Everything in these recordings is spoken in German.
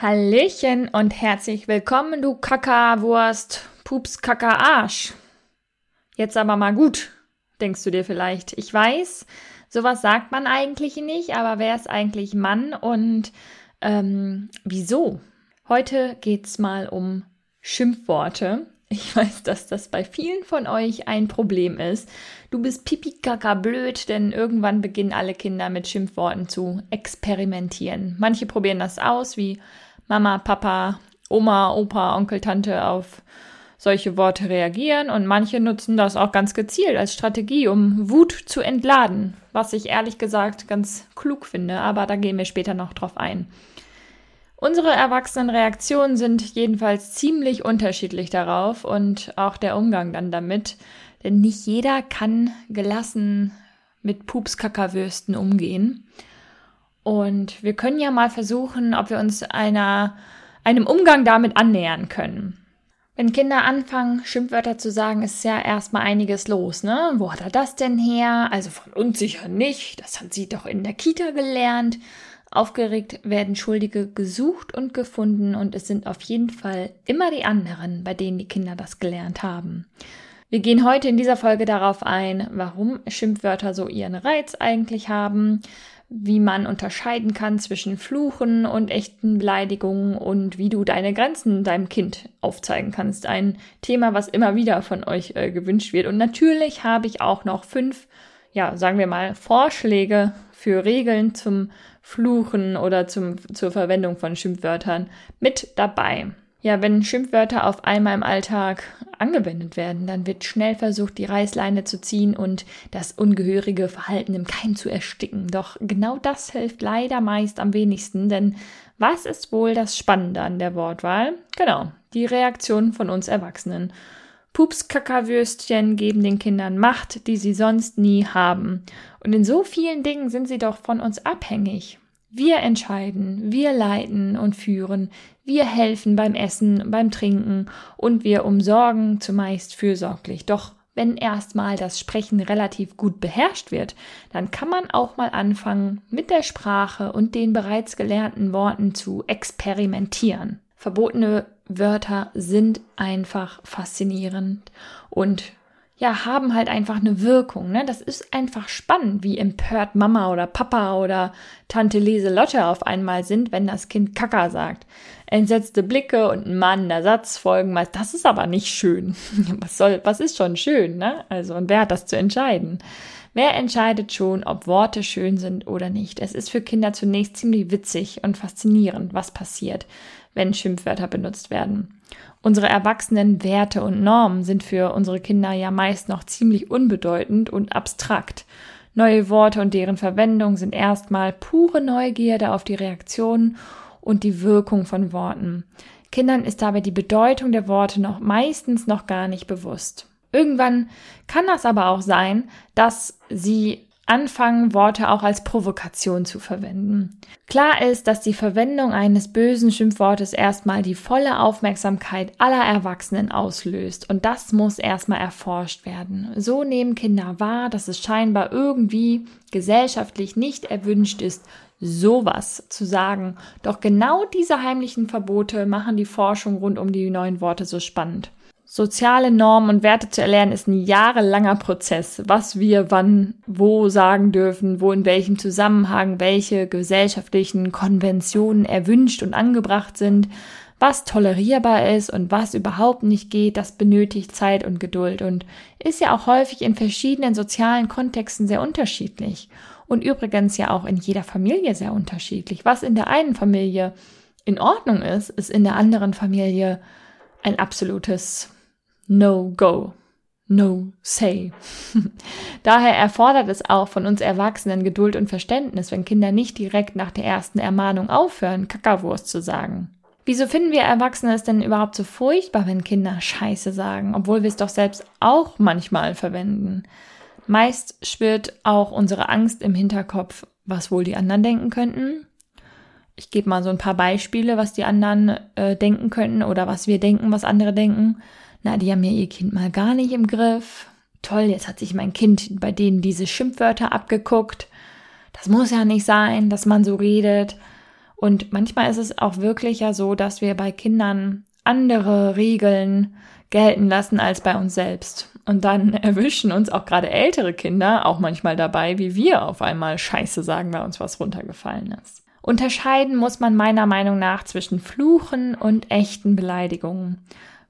Hallöchen und herzlich willkommen, du Kackerwurst, Pups, Kacker, Arsch. Jetzt aber mal gut, denkst du dir vielleicht. Ich weiß, sowas sagt man eigentlich nicht, aber wer ist eigentlich Mann und ähm, wieso? Heute geht's mal um Schimpfworte. Ich weiß, dass das bei vielen von euch ein Problem ist. Du bist pipi kaka blöd, denn irgendwann beginnen alle Kinder mit Schimpfworten zu experimentieren. Manche probieren das aus, wie Mama, Papa, Oma, Opa, Onkel, Tante auf solche Worte reagieren und manche nutzen das auch ganz gezielt als Strategie, um Wut zu entladen, was ich ehrlich gesagt ganz klug finde, aber da gehen wir später noch drauf ein. Unsere erwachsenen Reaktionen sind jedenfalls ziemlich unterschiedlich darauf und auch der Umgang dann damit, denn nicht jeder kann gelassen mit Pupskackerwürsten umgehen. Und wir können ja mal versuchen, ob wir uns einer, einem Umgang damit annähern können. Wenn Kinder anfangen, Schimpfwörter zu sagen, ist ja erstmal einiges los, ne? Wo hat er das denn her? Also von uns sicher nicht. Das hat sie doch in der Kita gelernt. Aufgeregt werden Schuldige gesucht und gefunden und es sind auf jeden Fall immer die anderen, bei denen die Kinder das gelernt haben. Wir gehen heute in dieser Folge darauf ein, warum Schimpfwörter so ihren Reiz eigentlich haben, wie man unterscheiden kann zwischen Fluchen und echten Beleidigungen und wie du deine Grenzen deinem Kind aufzeigen kannst. Ein Thema, was immer wieder von euch äh, gewünscht wird. Und natürlich habe ich auch noch fünf, ja, sagen wir mal, Vorschläge für Regeln zum Fluchen oder zum, zur Verwendung von Schimpfwörtern mit dabei. Ja, wenn Schimpfwörter auf einmal im Alltag angewendet werden, dann wird schnell versucht, die Reißleine zu ziehen und das ungehörige Verhalten im Keim zu ersticken. Doch genau das hilft leider meist am wenigsten, denn was ist wohl das Spannende an der Wortwahl? Genau, die Reaktion von uns Erwachsenen. Pupskackerwürstchen geben den Kindern Macht, die sie sonst nie haben. Und in so vielen Dingen sind sie doch von uns abhängig. Wir entscheiden, wir leiten und führen, wir helfen beim Essen, beim Trinken und wir umsorgen zumeist fürsorglich. Doch wenn erstmal das Sprechen relativ gut beherrscht wird, dann kann man auch mal anfangen, mit der Sprache und den bereits gelernten Worten zu experimentieren. Verbotene Wörter sind einfach faszinierend und ja, haben halt einfach eine Wirkung. Ne? Das ist einfach spannend, wie empört Mama oder Papa oder Tante Leselotte auf einmal sind, wenn das Kind Kaka sagt. Entsetzte Blicke und ein mahnender Satz folgen meist. Das ist aber nicht schön. Was soll, was ist schon schön, ne? Also, und wer hat das zu entscheiden? Wer entscheidet schon, ob Worte schön sind oder nicht? Es ist für Kinder zunächst ziemlich witzig und faszinierend, was passiert, wenn Schimpfwörter benutzt werden. Unsere erwachsenen Werte und Normen sind für unsere Kinder ja meist noch ziemlich unbedeutend und abstrakt. Neue Worte und deren Verwendung sind erstmal pure Neugierde auf die Reaktionen und die Wirkung von Worten. Kindern ist dabei die Bedeutung der Worte noch meistens noch gar nicht bewusst. Irgendwann kann das aber auch sein, dass sie anfangen, Worte auch als Provokation zu verwenden. Klar ist, dass die Verwendung eines bösen Schimpfwortes erstmal die volle Aufmerksamkeit aller Erwachsenen auslöst und das muss erstmal erforscht werden. So nehmen Kinder wahr, dass es scheinbar irgendwie gesellschaftlich nicht erwünscht ist, sowas zu sagen. Doch genau diese heimlichen Verbote machen die Forschung rund um die neuen Worte so spannend. Soziale Normen und Werte zu erlernen ist ein jahrelanger Prozess, was wir wann, wo sagen dürfen, wo in welchem Zusammenhang welche gesellschaftlichen Konventionen erwünscht und angebracht sind, was tolerierbar ist und was überhaupt nicht geht, das benötigt Zeit und Geduld und ist ja auch häufig in verschiedenen sozialen Kontexten sehr unterschiedlich. Und übrigens ja auch in jeder Familie sehr unterschiedlich. Was in der einen Familie in Ordnung ist, ist in der anderen Familie ein absolutes No-Go. no say. Daher erfordert es auch von uns Erwachsenen Geduld und Verständnis, wenn Kinder nicht direkt nach der ersten Ermahnung aufhören, Kackerwurst zu sagen. Wieso finden wir Erwachsene es denn überhaupt so furchtbar, wenn Kinder Scheiße sagen, obwohl wir es doch selbst auch manchmal verwenden? Meist schwirrt auch unsere Angst im Hinterkopf, was wohl die anderen denken könnten. Ich gebe mal so ein paar Beispiele, was die anderen äh, denken könnten oder was wir denken, was andere denken. Na, die haben ja ihr Kind mal gar nicht im Griff. Toll, jetzt hat sich mein Kind bei denen diese Schimpfwörter abgeguckt. Das muss ja nicht sein, dass man so redet. Und manchmal ist es auch wirklich ja so, dass wir bei Kindern andere Regeln gelten lassen als bei uns selbst. Und dann erwischen uns auch gerade ältere Kinder auch manchmal dabei, wie wir auf einmal Scheiße sagen, weil uns was runtergefallen ist. Unterscheiden muss man meiner Meinung nach zwischen Fluchen und echten Beleidigungen.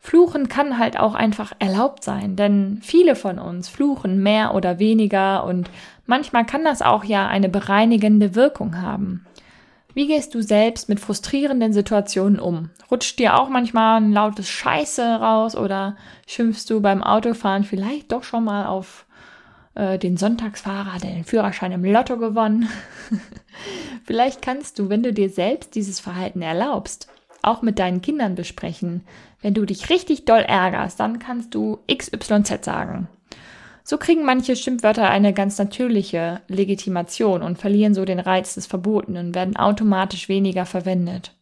Fluchen kann halt auch einfach erlaubt sein, denn viele von uns fluchen mehr oder weniger und manchmal kann das auch ja eine bereinigende Wirkung haben. Wie gehst du selbst mit frustrierenden Situationen um? Rutscht dir auch manchmal ein lautes Scheiße raus oder schimpfst du beim Autofahren vielleicht doch schon mal auf äh, den Sonntagsfahrer, der den Führerschein im Lotto gewonnen? vielleicht kannst du, wenn du dir selbst dieses Verhalten erlaubst, auch mit deinen Kindern besprechen. Wenn du dich richtig doll ärgerst, dann kannst du XYZ sagen. So kriegen manche Schimpfwörter eine ganz natürliche Legitimation und verlieren so den Reiz des Verbotenen und werden automatisch weniger verwendet.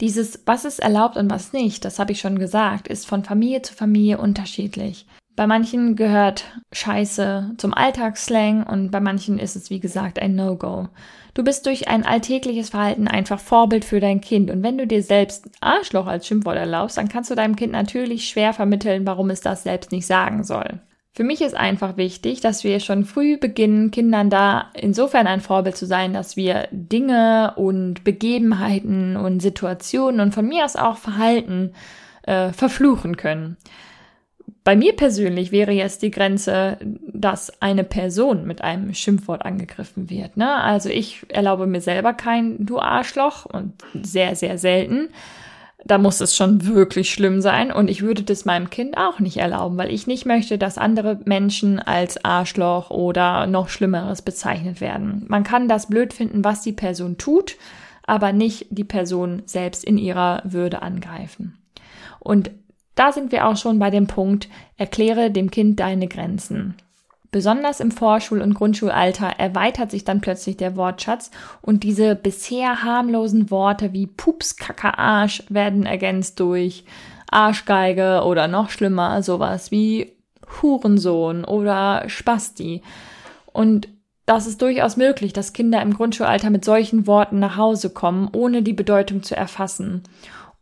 Dieses, was ist erlaubt und was nicht, das habe ich schon gesagt, ist von Familie zu Familie unterschiedlich. Bei manchen gehört Scheiße zum Alltagsslang und bei manchen ist es wie gesagt ein No-Go. Du bist durch ein alltägliches Verhalten einfach Vorbild für dein Kind und wenn du dir selbst Arschloch als Schimpfwort erlaubst, dann kannst du deinem Kind natürlich schwer vermitteln, warum es das selbst nicht sagen soll. Für mich ist einfach wichtig, dass wir schon früh beginnen, Kindern da insofern ein Vorbild zu sein, dass wir Dinge und Begebenheiten und Situationen und von mir aus auch Verhalten äh, verfluchen können. Bei mir persönlich wäre jetzt die Grenze, dass eine Person mit einem Schimpfwort angegriffen wird. Ne? Also ich erlaube mir selber kein Du Arschloch und sehr, sehr selten da muss es schon wirklich schlimm sein und ich würde das meinem Kind auch nicht erlauben, weil ich nicht möchte, dass andere Menschen als Arschloch oder noch Schlimmeres bezeichnet werden. Man kann das blöd finden, was die Person tut, aber nicht die Person selbst in ihrer Würde angreifen. Und da sind wir auch schon bei dem Punkt, erkläre dem Kind deine Grenzen. Besonders im Vorschul- und Grundschulalter erweitert sich dann plötzlich der Wortschatz und diese bisher harmlosen Worte wie Pups, Kacke, Arsch werden ergänzt durch Arschgeige oder noch schlimmer sowas wie Hurensohn oder Spasti. Und das ist durchaus möglich, dass Kinder im Grundschulalter mit solchen Worten nach Hause kommen, ohne die Bedeutung zu erfassen.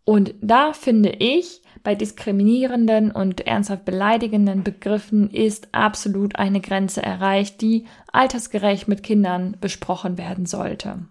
Und da finde ich, bei diskriminierenden und ernsthaft beleidigenden Begriffen ist absolut eine Grenze erreicht, die altersgerecht mit Kindern besprochen werden sollte.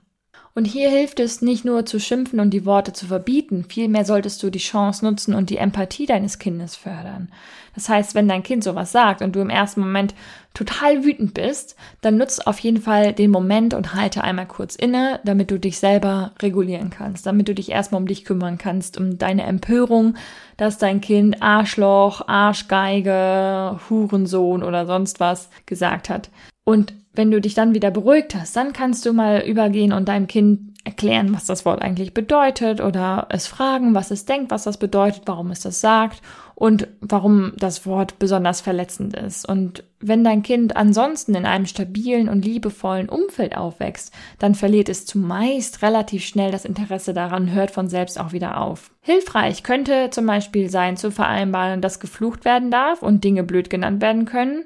Und hier hilft es nicht nur zu schimpfen und die Worte zu verbieten, vielmehr solltest du die Chance nutzen und die Empathie deines Kindes fördern. Das heißt, wenn dein Kind sowas sagt und du im ersten Moment total wütend bist, dann nutzt auf jeden Fall den Moment und halte einmal kurz inne, damit du dich selber regulieren kannst, damit du dich erstmal um dich kümmern kannst, um deine Empörung, dass dein Kind Arschloch, Arschgeige, Hurensohn oder sonst was gesagt hat. Und wenn du dich dann wieder beruhigt hast, dann kannst du mal übergehen und deinem Kind erklären, was das Wort eigentlich bedeutet oder es fragen, was es denkt, was das bedeutet, warum es das sagt und warum das Wort besonders verletzend ist. Und wenn dein Kind ansonsten in einem stabilen und liebevollen Umfeld aufwächst, dann verliert es zumeist relativ schnell das Interesse daran, hört von selbst auch wieder auf. Hilfreich könnte zum Beispiel sein, zu vereinbaren, dass geflucht werden darf und Dinge blöd genannt werden können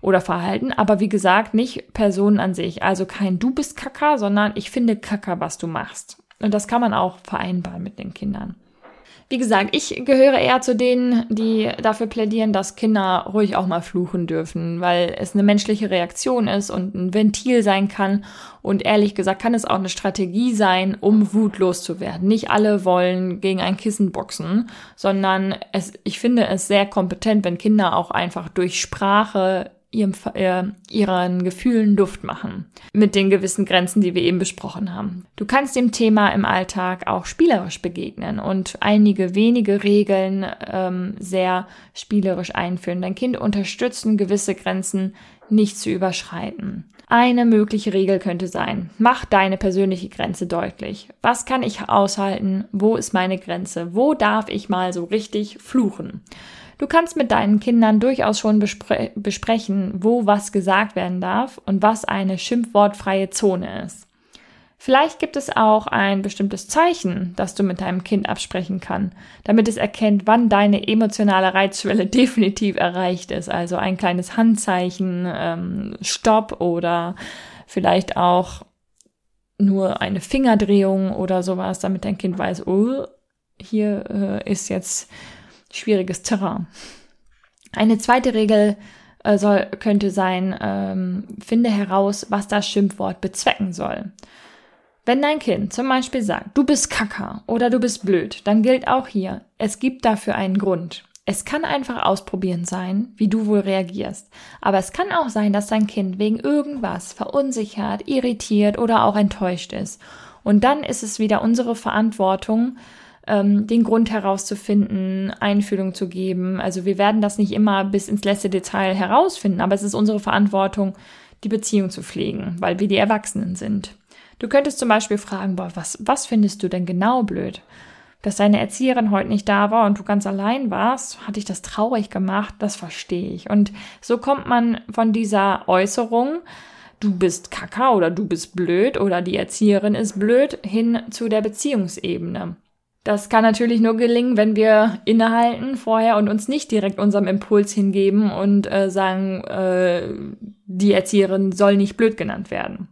oder Verhalten, aber wie gesagt, nicht Personen an sich. Also kein du bist Kacker, sondern ich finde Kacker, was du machst. Und das kann man auch vereinbaren mit den Kindern. Wie gesagt, ich gehöre eher zu denen, die dafür plädieren, dass Kinder ruhig auch mal fluchen dürfen, weil es eine menschliche Reaktion ist und ein Ventil sein kann. Und ehrlich gesagt kann es auch eine Strategie sein, um Wut loszuwerden. Nicht alle wollen gegen ein Kissen boxen, sondern es, ich finde es sehr kompetent, wenn Kinder auch einfach durch Sprache ihrem, äh, ihren Gefühlen Luft machen. Mit den gewissen Grenzen, die wir eben besprochen haben. Du kannst dem Thema im Alltag auch spielerisch begegnen und einige wenige Regeln ähm, sehr spielerisch einführen. Dein Kind unterstützen, gewisse Grenzen nicht zu überschreiten. Eine mögliche Regel könnte sein, mach deine persönliche Grenze deutlich. Was kann ich aushalten? Wo ist meine Grenze? Wo darf ich mal so richtig fluchen? Du kannst mit deinen Kindern durchaus schon bespre besprechen, wo was gesagt werden darf und was eine schimpfwortfreie Zone ist. Vielleicht gibt es auch ein bestimmtes Zeichen, das du mit deinem Kind absprechen kann, damit es erkennt, wann deine emotionale Reizschwelle definitiv erreicht ist. Also ein kleines Handzeichen, ähm, Stopp oder vielleicht auch nur eine Fingerdrehung oder sowas, damit dein Kind weiß, oh, hier äh, ist jetzt schwieriges Terrain. Eine zweite Regel äh, soll, könnte sein, ähm, finde heraus, was das Schimpfwort bezwecken soll. Wenn dein Kind zum Beispiel sagt, du bist Kacker oder du bist blöd, dann gilt auch hier, es gibt dafür einen Grund. Es kann einfach ausprobieren sein, wie du wohl reagierst. Aber es kann auch sein, dass dein Kind wegen irgendwas verunsichert, irritiert oder auch enttäuscht ist. Und dann ist es wieder unsere Verantwortung, ähm, den Grund herauszufinden, Einfühlung zu geben. Also wir werden das nicht immer bis ins letzte Detail herausfinden, aber es ist unsere Verantwortung, die Beziehung zu pflegen, weil wir die Erwachsenen sind. Du könntest zum Beispiel fragen, boah, was, was findest du denn genau blöd? Dass deine Erzieherin heute nicht da war und du ganz allein warst, hat dich das traurig gemacht, das verstehe ich. Und so kommt man von dieser Äußerung, du bist kacker oder du bist blöd oder die Erzieherin ist blöd, hin zu der Beziehungsebene. Das kann natürlich nur gelingen, wenn wir innehalten vorher und uns nicht direkt unserem Impuls hingeben und äh, sagen, äh, die Erzieherin soll nicht blöd genannt werden.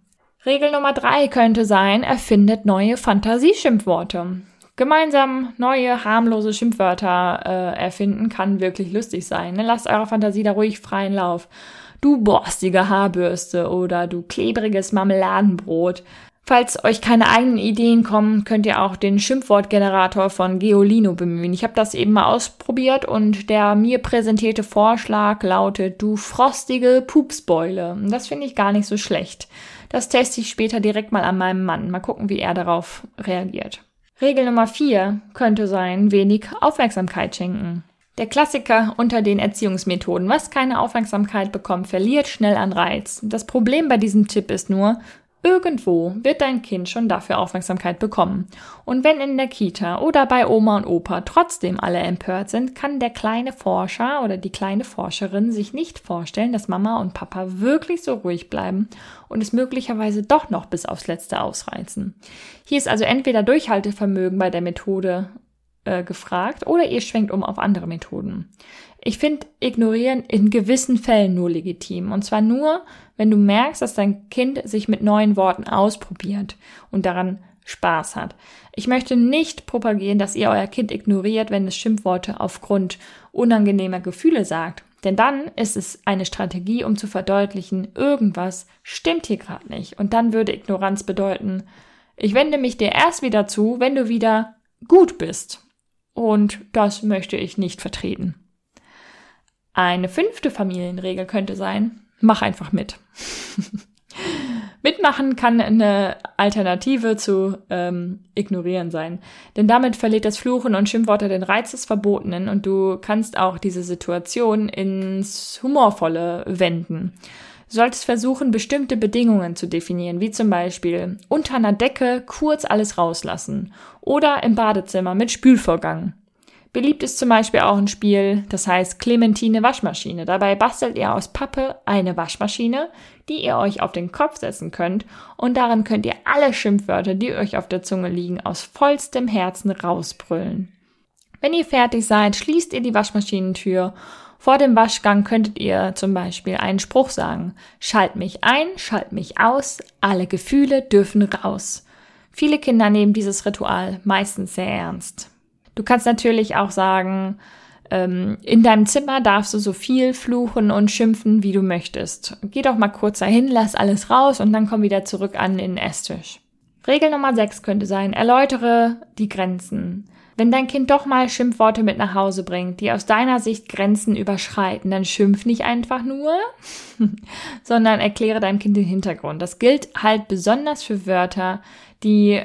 Regel Nummer drei könnte sein, erfindet neue Fantasieschimpfworte. Gemeinsam neue harmlose Schimpfwörter äh, erfinden kann wirklich lustig sein. Ne? Lasst eurer Fantasie da ruhig freien Lauf. Du borstige Haarbürste oder du klebriges Marmeladenbrot. Falls euch keine eigenen Ideen kommen, könnt ihr auch den Schimpfwortgenerator von Geolino bemühen. Ich habe das eben mal ausprobiert und der mir präsentierte Vorschlag lautet, du frostige Pupsbeule. Das finde ich gar nicht so schlecht. Das teste ich später direkt mal an meinem Mann. Mal gucken, wie er darauf reagiert. Regel Nummer vier könnte sein, wenig Aufmerksamkeit schenken. Der Klassiker unter den Erziehungsmethoden. Was keine Aufmerksamkeit bekommt, verliert schnell an Reiz. Das Problem bei diesem Tipp ist nur, Irgendwo wird dein Kind schon dafür Aufmerksamkeit bekommen. Und wenn in der Kita oder bei Oma und Opa trotzdem alle empört sind, kann der kleine Forscher oder die kleine Forscherin sich nicht vorstellen, dass Mama und Papa wirklich so ruhig bleiben und es möglicherweise doch noch bis aufs Letzte ausreizen. Hier ist also entweder Durchhaltevermögen bei der Methode äh, gefragt oder ihr schwenkt um auf andere Methoden. Ich finde Ignorieren in gewissen Fällen nur legitim. Und zwar nur, wenn du merkst, dass dein Kind sich mit neuen Worten ausprobiert und daran Spaß hat. Ich möchte nicht propagieren, dass ihr euer Kind ignoriert, wenn es Schimpfworte aufgrund unangenehmer Gefühle sagt. Denn dann ist es eine Strategie, um zu verdeutlichen, irgendwas stimmt hier gerade nicht. Und dann würde Ignoranz bedeuten, ich wende mich dir erst wieder zu, wenn du wieder gut bist. Und das möchte ich nicht vertreten. Eine fünfte Familienregel könnte sein, mach einfach mit. Mitmachen kann eine Alternative zu ähm, ignorieren sein. Denn damit verliert das Fluchen und Schimpfworte den Reiz des Verbotenen und du kannst auch diese Situation ins Humorvolle wenden. Du solltest versuchen, bestimmte Bedingungen zu definieren, wie zum Beispiel unter einer Decke kurz alles rauslassen oder im Badezimmer mit Spülvorgang. Beliebt ist zum Beispiel auch ein Spiel, das heißt Clementine Waschmaschine. Dabei bastelt ihr aus Pappe eine Waschmaschine, die ihr euch auf den Kopf setzen könnt und darin könnt ihr alle Schimpfwörter, die euch auf der Zunge liegen, aus vollstem Herzen rausbrüllen. Wenn ihr fertig seid, schließt ihr die Waschmaschinentür. Vor dem Waschgang könntet ihr zum Beispiel einen Spruch sagen. Schalt mich ein, schalt mich aus, alle Gefühle dürfen raus. Viele Kinder nehmen dieses Ritual meistens sehr ernst. Du kannst natürlich auch sagen, ähm, in deinem Zimmer darfst du so viel fluchen und schimpfen, wie du möchtest. Geh doch mal kurz dahin, lass alles raus und dann komm wieder zurück an den Esstisch. Regel Nummer 6 könnte sein, erläutere die Grenzen. Wenn dein Kind doch mal Schimpfworte mit nach Hause bringt, die aus deiner Sicht Grenzen überschreiten, dann schimpf nicht einfach nur, sondern erkläre deinem Kind den Hintergrund. Das gilt halt besonders für Wörter, die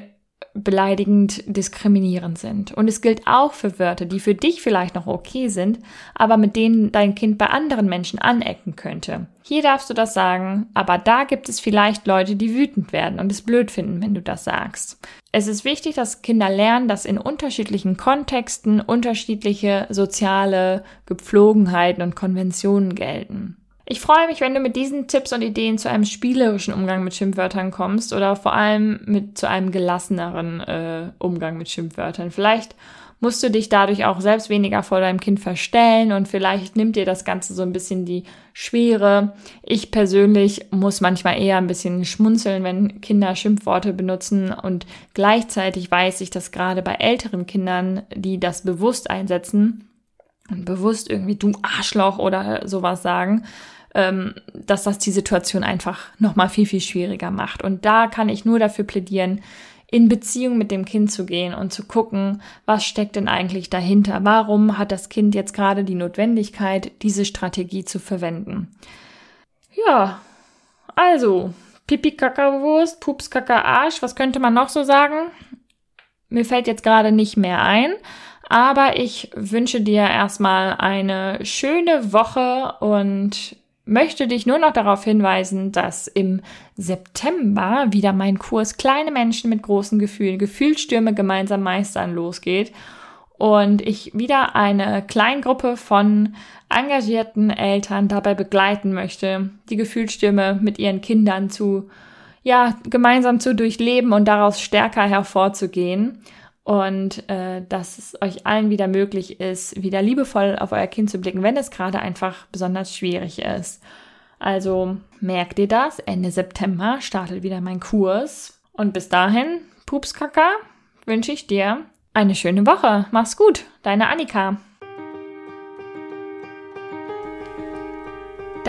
beleidigend diskriminierend sind. Und es gilt auch für Wörter, die für dich vielleicht noch okay sind, aber mit denen dein Kind bei anderen Menschen anecken könnte. Hier darfst du das sagen, aber da gibt es vielleicht Leute, die wütend werden und es blöd finden, wenn du das sagst. Es ist wichtig, dass Kinder lernen, dass in unterschiedlichen Kontexten unterschiedliche soziale Gepflogenheiten und Konventionen gelten. Ich freue mich, wenn du mit diesen Tipps und Ideen zu einem spielerischen Umgang mit Schimpfwörtern kommst oder vor allem mit zu einem gelasseneren äh, Umgang mit Schimpfwörtern. Vielleicht musst du dich dadurch auch selbst weniger vor deinem Kind verstellen und vielleicht nimmt dir das Ganze so ein bisschen die Schwere. Ich persönlich muss manchmal eher ein bisschen schmunzeln, wenn Kinder Schimpfworte benutzen und gleichzeitig weiß ich, dass gerade bei älteren Kindern, die das bewusst einsetzen und bewusst irgendwie du Arschloch oder sowas sagen, ähm, dass das die Situation einfach nochmal viel, viel schwieriger macht. Und da kann ich nur dafür plädieren, in Beziehung mit dem Kind zu gehen und zu gucken, was steckt denn eigentlich dahinter? Warum hat das Kind jetzt gerade die Notwendigkeit, diese Strategie zu verwenden? Ja, also, Pipi Kackerwurst, Pups Kacker Arsch, was könnte man noch so sagen? Mir fällt jetzt gerade nicht mehr ein, aber ich wünsche dir erstmal eine schöne Woche und möchte dich nur noch darauf hinweisen, dass im September wieder mein Kurs Kleine Menschen mit großen Gefühlen, Gefühlsstürme gemeinsam meistern losgeht. Und ich wieder eine Kleingruppe von engagierten Eltern dabei begleiten möchte, die Gefühlsstürme mit ihren Kindern zu, ja, gemeinsam zu durchleben und daraus stärker hervorzugehen und äh, dass es euch allen wieder möglich ist, wieder liebevoll auf euer Kind zu blicken, wenn es gerade einfach besonders schwierig ist. Also merkt ihr das, Ende September startet wieder mein Kurs. Und bis dahin, Pupskaka, wünsche ich dir eine schöne Woche. Mach's gut, deine Annika.